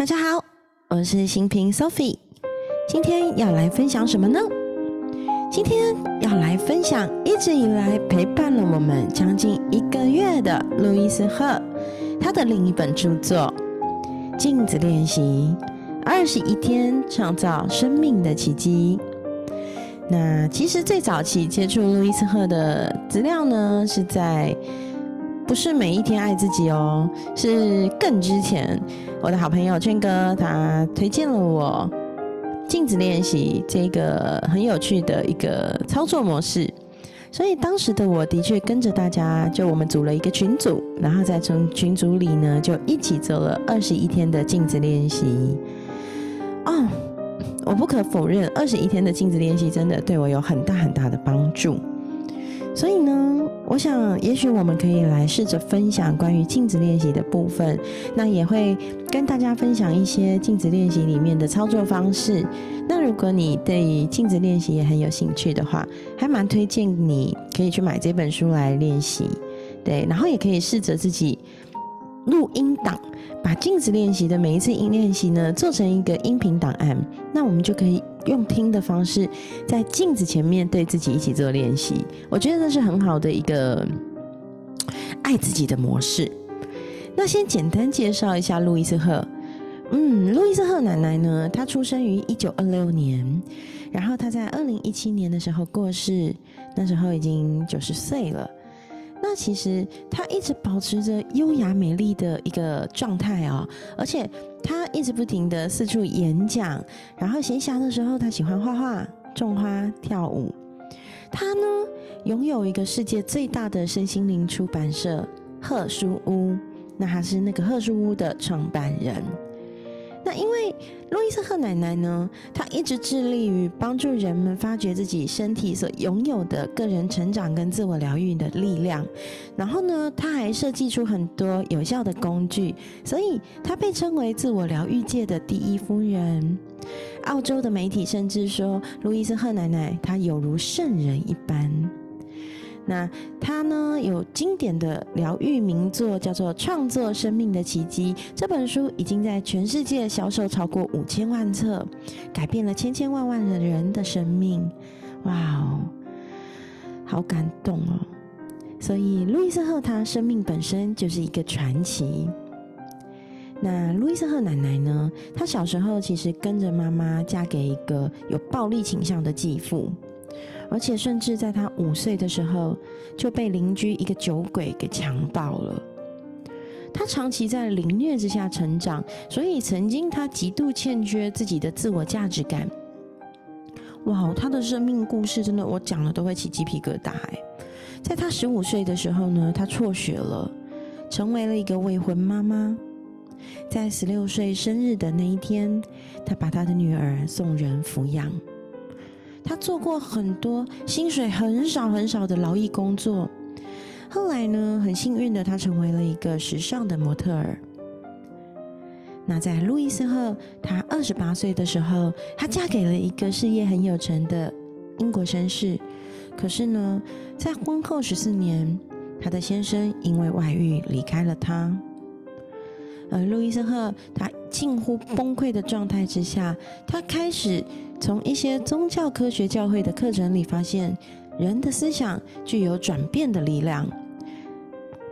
大家好，我是新平 Sophie，今天要来分享什么呢？今天要来分享一直以来陪伴了我们将近一个月的路易斯·赫，他的另一本著作《镜子练习：二十一天创造生命的奇迹》。那其实最早期接触路易斯·赫的资料呢，是在。不是每一天爱自己哦，是更之前，我的好朋友圈哥他推荐了我镜子练习这个很有趣的一个操作模式，所以当时的我的确跟着大家，就我们组了一个群组，然后再从群组里呢就一起做了二十一天的镜子练习。哦，我不可否认，二十一天的镜子练习真的对我有很大很大的帮助。所以呢，我想，也许我们可以来试着分享关于镜子练习的部分，那也会跟大家分享一些镜子练习里面的操作方式。那如果你对镜子练习也很有兴趣的话，还蛮推荐你可以去买这本书来练习，对，然后也可以试着自己录音档。把镜子练习的每一次音练习呢，做成一个音频档案，那我们就可以用听的方式，在镜子前面对自己一起做练习。我觉得这是很好的一个爱自己的模式。那先简单介绍一下路易斯赫。嗯，路易斯赫奶奶呢，她出生于一九二六年，然后她在二零一七年的时候过世，那时候已经九十岁了。那其实她一直保持着优雅美丽的一个状态哦，而且她一直不停的四处演讲，然后闲暇的时候她喜欢画画、种花、跳舞。她呢拥有一个世界最大的身心灵出版社贺书屋，那她是那个贺书屋的创办人。那因为路易斯赫奶奶呢，她一直致力于帮助人们发掘自己身体所拥有的个人成长跟自我疗愈的力量。然后呢，她还设计出很多有效的工具，所以她被称为自我疗愈界的第一夫人。澳洲的媒体甚至说，路易斯赫奶奶她有如圣人一般。那他呢有经典的疗愈名作，叫做《创作生命的奇迹》。这本书已经在全世界销售超过五千万册，改变了千千万万的人的生命。哇哦，好感动哦！所以路易斯赫他生命本身就是一个传奇。那路易斯赫奶奶呢？她小时候其实跟着妈妈嫁给一个有暴力倾向的继父。而且，甚至在他五岁的时候就被邻居一个酒鬼给强暴了。他长期在凌虐之下成长，所以曾经他极度欠缺自己的自我价值感。哇，他的生命故事真的，我讲了都会起鸡皮疙瘩。哎，在他十五岁的时候呢，他辍学了，成为了一个未婚妈妈。在十六岁生日的那一天，他把他的女儿送人抚养。他做过很多薪水很少很少的劳役工作，后来呢，很幸运的他成为了一个时尚的模特儿。那在路易斯赫他二十八岁的时候，她嫁给了一个事业很有成的英国绅士。可是呢，在婚后十四年，她的先生因为外遇离开了他。而路易斯赫他近乎崩溃的状态之下，他开始。从一些宗教科学教会的课程里发现，人的思想具有转变的力量。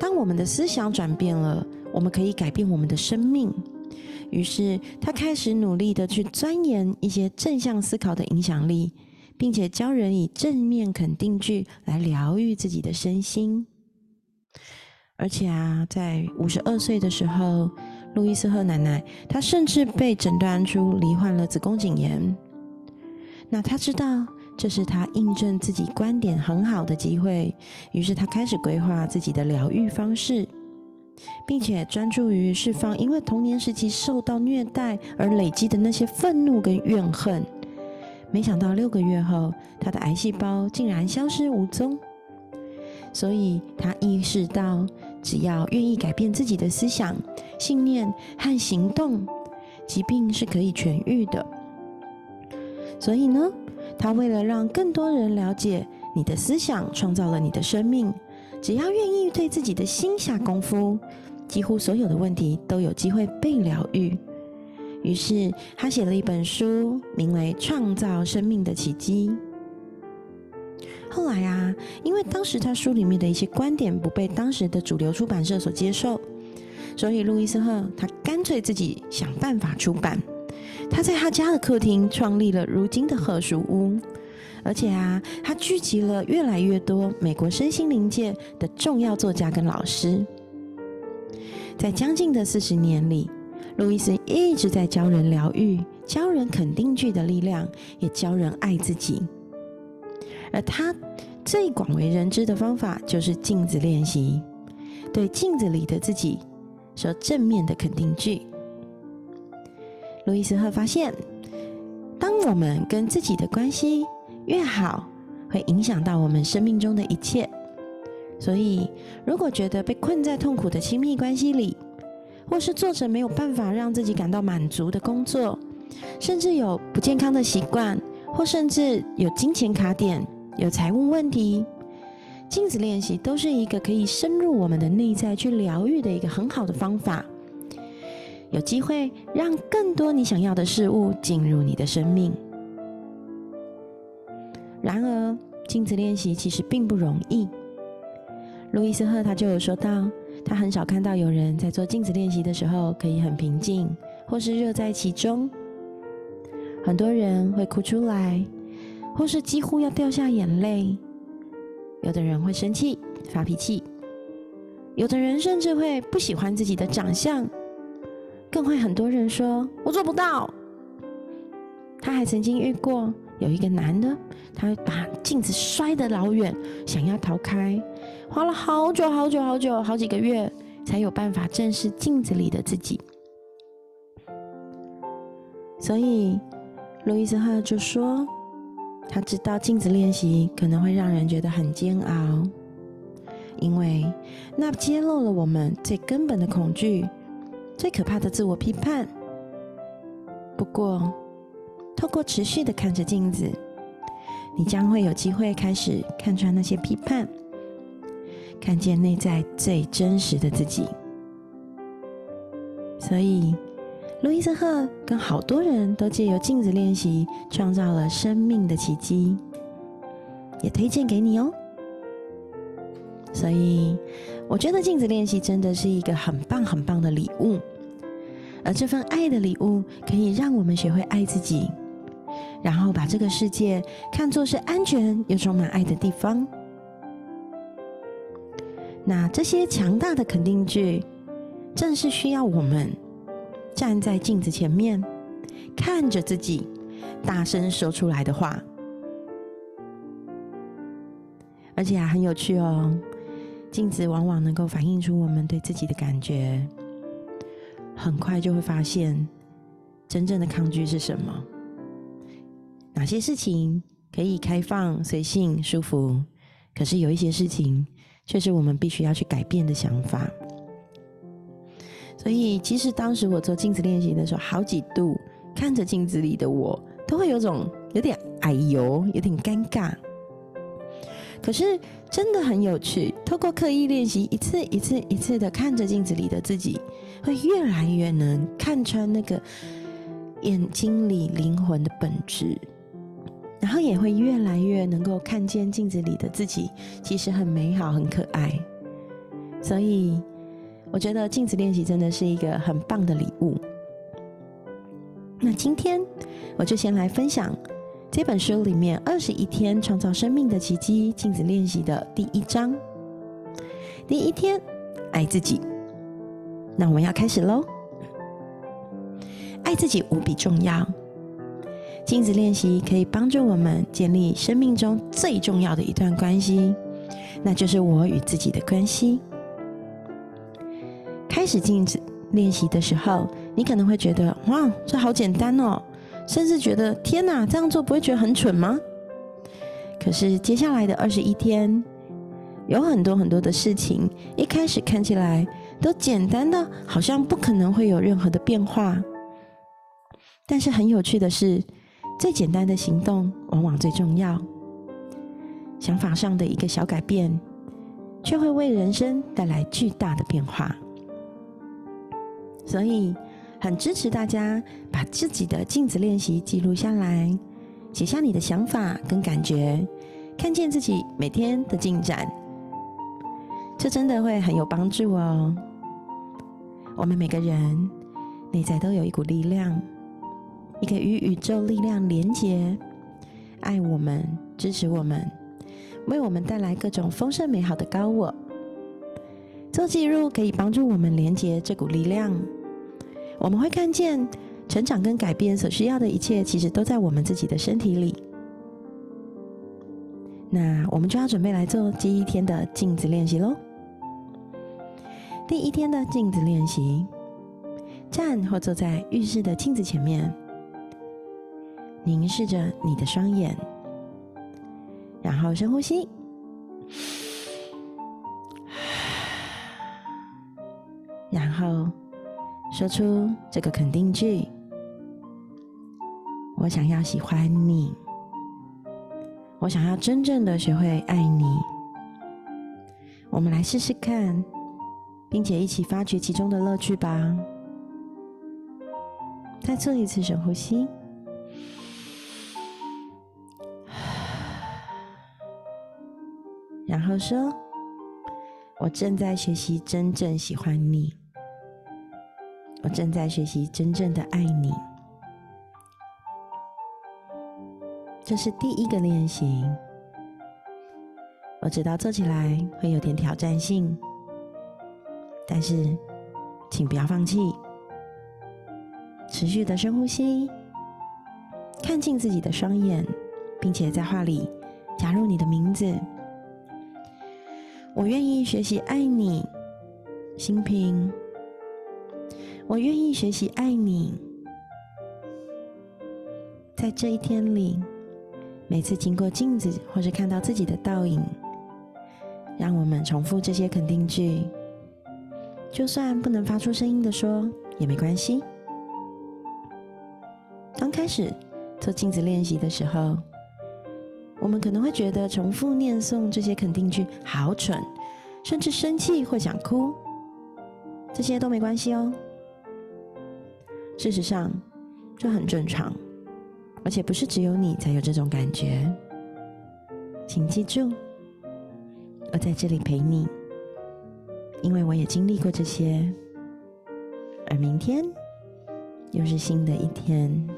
当我们的思想转变了，我们可以改变我们的生命。于是他开始努力的去钻研一些正向思考的影响力，并且教人以正面肯定句来疗愈自己的身心。而且啊，在五十二岁的时候，路易斯赫奶奶她甚至被诊断出罹患了子宫颈炎。那他知道这是他印证自己观点很好的机会，于是他开始规划自己的疗愈方式，并且专注于释放因为童年时期受到虐待而累积的那些愤怒跟怨恨。没想到六个月后，他的癌细胞竟然消失无踪。所以他意识到，只要愿意改变自己的思想、信念和行动，疾病是可以痊愈的。所以呢，他为了让更多人了解你的思想创造了你的生命，只要愿意对自己的心下功夫，几乎所有的问题都有机会被疗愈。于是他写了一本书，名为《创造生命的奇迹》。后来啊，因为当时他书里面的一些观点不被当时的主流出版社所接受，所以路易斯赫他干脆自己想办法出版。他在他家的客厅创立了如今的贺书屋，而且啊，他聚集了越来越多美国身心灵界的重要作家跟老师。在将近的四十年里，路易斯一直在教人疗愈，教人肯定句的力量，也教人爱自己。而他最广为人知的方法就是镜子练习，对镜子里的自己说正面的肯定句。路易斯赫发现，当我们跟自己的关系越好，会影响到我们生命中的一切。所以，如果觉得被困在痛苦的亲密关系里，或是做着没有办法让自己感到满足的工作，甚至有不健康的习惯，或甚至有金钱卡点、有财务问题，镜子练习都是一个可以深入我们的内在去疗愈的一个很好的方法。有机会让更多你想要的事物进入你的生命。然而，镜子练习其实并不容易。路易斯赫他就有说到，他很少看到有人在做镜子练习的时候可以很平静，或是热在其中。很多人会哭出来，或是几乎要掉下眼泪。有的人会生气、发脾气，有的人甚至会不喜欢自己的长相。更会很多人说我做不到。他还曾经遇过有一个男的，他把镜子摔得老远，想要逃开，花了好久好久好久好几个月，才有办法正视镜子里的自己。所以，路易斯赫就说，他知道镜子练习可能会让人觉得很煎熬，因为那揭露了我们最根本的恐惧。最可怕的自我批判。不过，透过持续的看着镜子，你将会有机会开始看穿那些批判，看见内在最真实的自己。所以，路易斯赫跟好多人都借由镜子练习，创造了生命的奇迹，也推荐给你哦。所以，我觉得镜子练习真的是一个很棒很棒的礼物。而这份爱的礼物，可以让我们学会爱自己，然后把这个世界看作是安全又充满爱的地方。那这些强大的肯定句，正是需要我们站在镜子前面，看着自己，大声说出来的话。而且啊，很有趣哦，镜子往往能够反映出我们对自己的感觉。很快就会发现，真正的抗拒是什么？哪些事情可以开放、随性、舒服？可是有一些事情，却是我们必须要去改变的想法。所以，其实当时我做镜子练习的时候，好几度看着镜子里的我，都会有种有点哎呦，有点尴尬。可是真的很有趣，透过刻意练习，一次一次一次的看着镜子里的自己。会越来越能看穿那个眼睛里灵魂的本质，然后也会越来越能够看见镜子里的自己，其实很美好、很可爱。所以，我觉得镜子练习真的是一个很棒的礼物。那今天我就先来分享这本书里面《二十一天创造生命的奇迹》镜子练习的第一章。第一天，爱自己。那我们要开始喽！爱自己无比重要。镜子练习可以帮助我们建立生命中最重要的一段关系，那就是我与自己的关系。开始镜子练习的时候，你可能会觉得哇，这好简单哦，甚至觉得天哪，这样做不会觉得很蠢吗？可是接下来的二十一天，有很多很多的事情，一开始看起来。都简单的，好像不可能会有任何的变化。但是很有趣的是，最简单的行动往往最重要。想法上的一个小改变，却会为人生带来巨大的变化。所以，很支持大家把自己的镜子练习记录下来，写下你的想法跟感觉，看见自己每天的进展，这真的会很有帮助哦。我们每个人内在都有一股力量，一个与宇宙力量连接，爱我们，支持我们，为我们带来各种丰盛美好的高我。做记录可以帮助我们连接这股力量，我们会看见成长跟改变所需要的一切，其实都在我们自己的身体里。那我们就要准备来做第一天的镜子练习喽。第一天的镜子练习，站或坐在浴室的镜子前面，凝视着你的双眼，然后深呼吸。然后说出这个肯定句：“我想要喜欢你，我想要真正的学会爱你。”我们来试试看，并且一起发掘其中的乐趣吧。再做一次深呼吸，然后说：“我正在学习真正喜欢你。”我正在学习真正的爱你，这是第一个练习。我知道做起来会有点挑战性，但是请不要放弃，持续的深呼吸，看进自己的双眼，并且在话里加入你的名字。我愿意学习爱你，心平。我愿意学习爱你，在这一天里，每次经过镜子或是看到自己的倒影，让我们重复这些肯定句。就算不能发出声音的说也没关系。刚开始做镜子练习的时候，我们可能会觉得重复念诵这些肯定句好蠢，甚至生气或想哭。这些都没关系哦。事实上，这很正常，而且不是只有你才有这种感觉。请记住，我在这里陪你，因为我也经历过这些。而明天又是新的一天，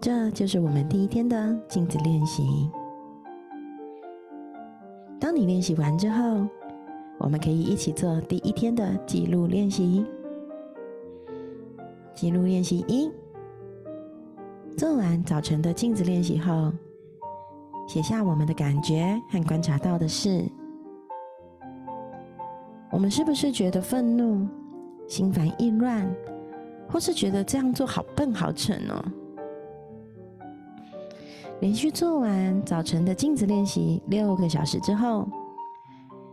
这就是我们第一天的镜子练习。当你练习完之后，我们可以一起做第一天的记录练习。记录练习一：做完早晨的镜子练习后，写下我们的感觉和观察到的事。我们是不是觉得愤怒、心烦意乱，或是觉得这样做好笨、好蠢呢？连续做完早晨的镜子练习六个小时之后，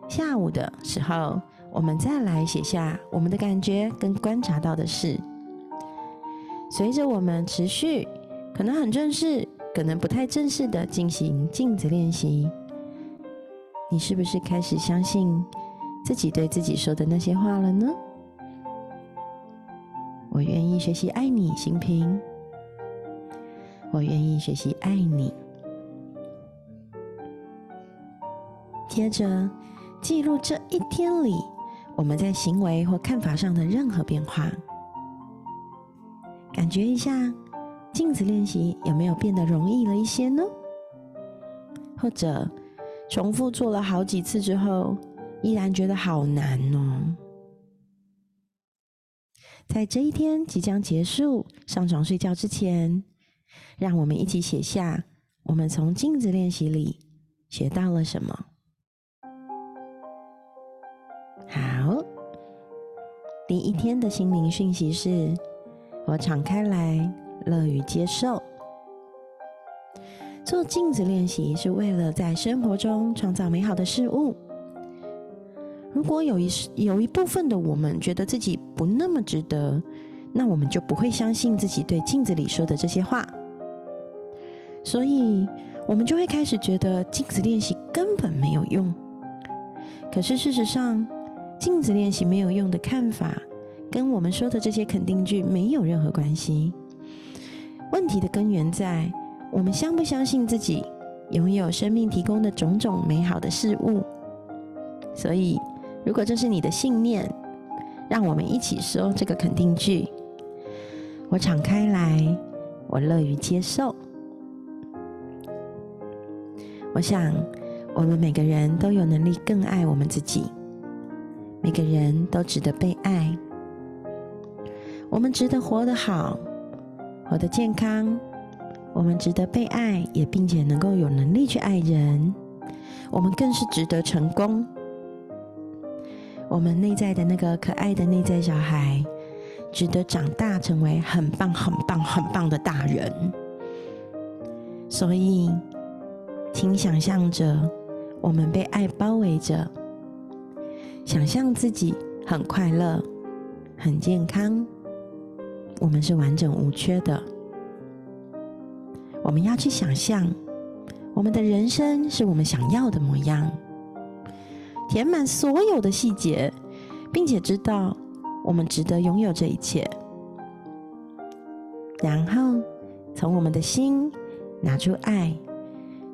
下午的时候，我们再来写下我们的感觉跟观察到的事。随着我们持续，可能很正式，可能不太正式的进行镜子练习，你是不是开始相信自己对自己说的那些话了呢？我愿意学习爱你，心平。我愿意学习爱你。接着记录这一天里我们在行为或看法上的任何变化。感觉一下，镜子练习有没有变得容易了一些呢？或者重复做了好几次之后，依然觉得好难哦。在这一天即将结束、上床睡觉之前，让我们一起写下我们从镜子练习里学到了什么。好，第一天的心灵讯息是。我敞开来，乐于接受。做镜子练习是为了在生活中创造美好的事物。如果有一有一部分的我们觉得自己不那么值得，那我们就不会相信自己对镜子里说的这些话。所以，我们就会开始觉得镜子练习根本没有用。可是事实上，镜子练习没有用的看法。跟我们说的这些肯定句没有任何关系。问题的根源在我们相不相信自己拥有生命提供的种种美好的事物。所以，如果这是你的信念，让我们一起说这个肯定句：我敞开来，我乐于接受。我想，我们每个人都有能力更爱我们自己。每个人都值得被爱，我们值得活得好，活得健康。我们值得被爱，也并且能够有能力去爱人。我们更是值得成功。我们内在的那个可爱的内在小孩，值得长大成为很棒、很棒、很棒的大人。所以，请想象着我们被爱包围着。想象自己很快乐、很健康，我们是完整无缺的。我们要去想象，我们的人生是我们想要的模样，填满所有的细节，并且知道我们值得拥有这一切。然后，从我们的心拿出爱，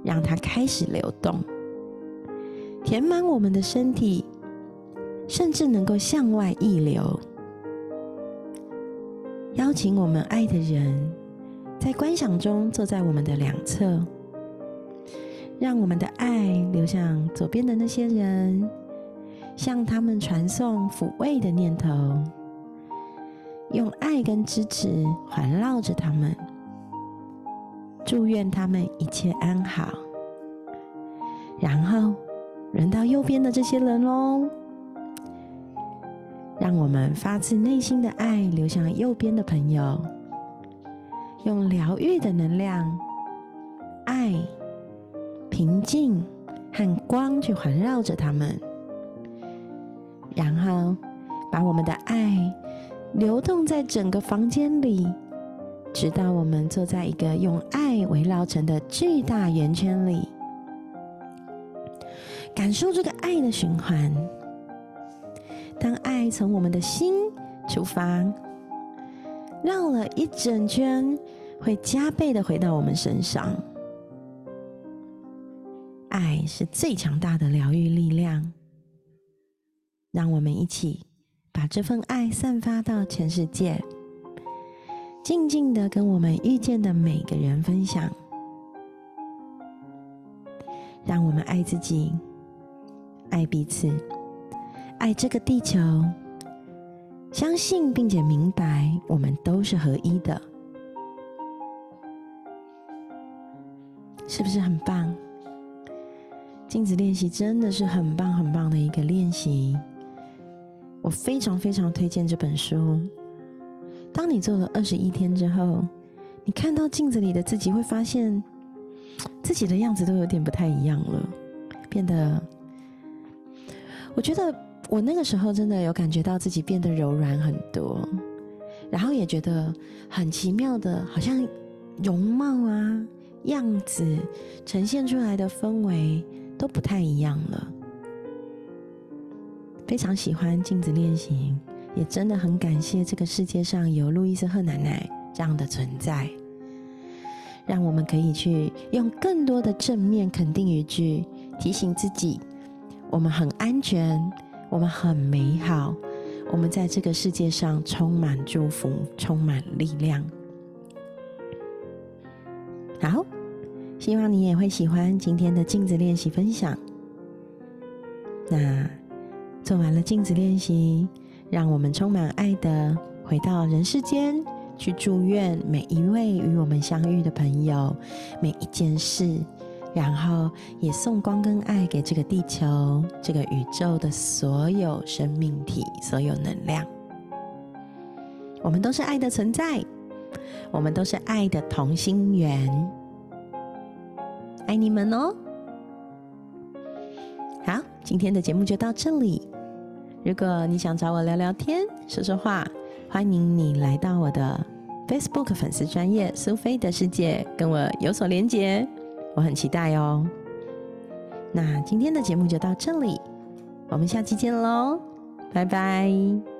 让它开始流动，填满我们的身体。甚至能够向外溢流，邀请我们爱的人，在观想中坐在我们的两侧，让我们的爱流向左边的那些人，向他们传送抚慰的念头，用爱跟支持环绕着他们，祝愿他们一切安好。然后轮到右边的这些人喽。让我们发自内心的爱流向右边的朋友，用疗愈的能量、爱、平静和光去环绕着他们，然后把我们的爱流动在整个房间里，直到我们坐在一个用爱围绕成的巨大圆圈里，感受这个爱的循环。从我们的心出发，绕了一整圈，会加倍的回到我们身上。爱是最强大的疗愈力量，让我们一起把这份爱散发到全世界，静静的跟我们遇见的每个人分享。让我们爱自己，爱彼此。爱这个地球，相信并且明白，我们都是合一的，是不是很棒？镜子练习真的是很棒很棒的一个练习，我非常非常推荐这本书。当你做了二十一天之后，你看到镜子里的自己，会发现 自己的样子都有点不太一样了，变得，我觉得。我那个时候真的有感觉到自己变得柔软很多，然后也觉得很奇妙的，好像容貌啊、样子呈现出来的氛围都不太一样了。非常喜欢镜子练习，也真的很感谢这个世界上有路易斯赫奶奶这样的存在，让我们可以去用更多的正面肯定语句提醒自己，我们很安全。我们很美好，我们在这个世界上充满祝福，充满力量。好，希望你也会喜欢今天的镜子练习分享。那做完了镜子练习，让我们充满爱的回到人世间，去祝愿每一位与我们相遇的朋友，每一件事。然后也送光跟爱给这个地球、这个宇宙的所有生命体、所有能量。我们都是爱的存在，我们都是爱的同心圆。爱你们哦！好，今天的节目就到这里。如果你想找我聊聊天、说说话，欢迎你来到我的 Facebook 粉丝专业苏菲的世界，跟我有所连结。我很期待哦。那今天的节目就到这里，我们下期见喽，拜拜。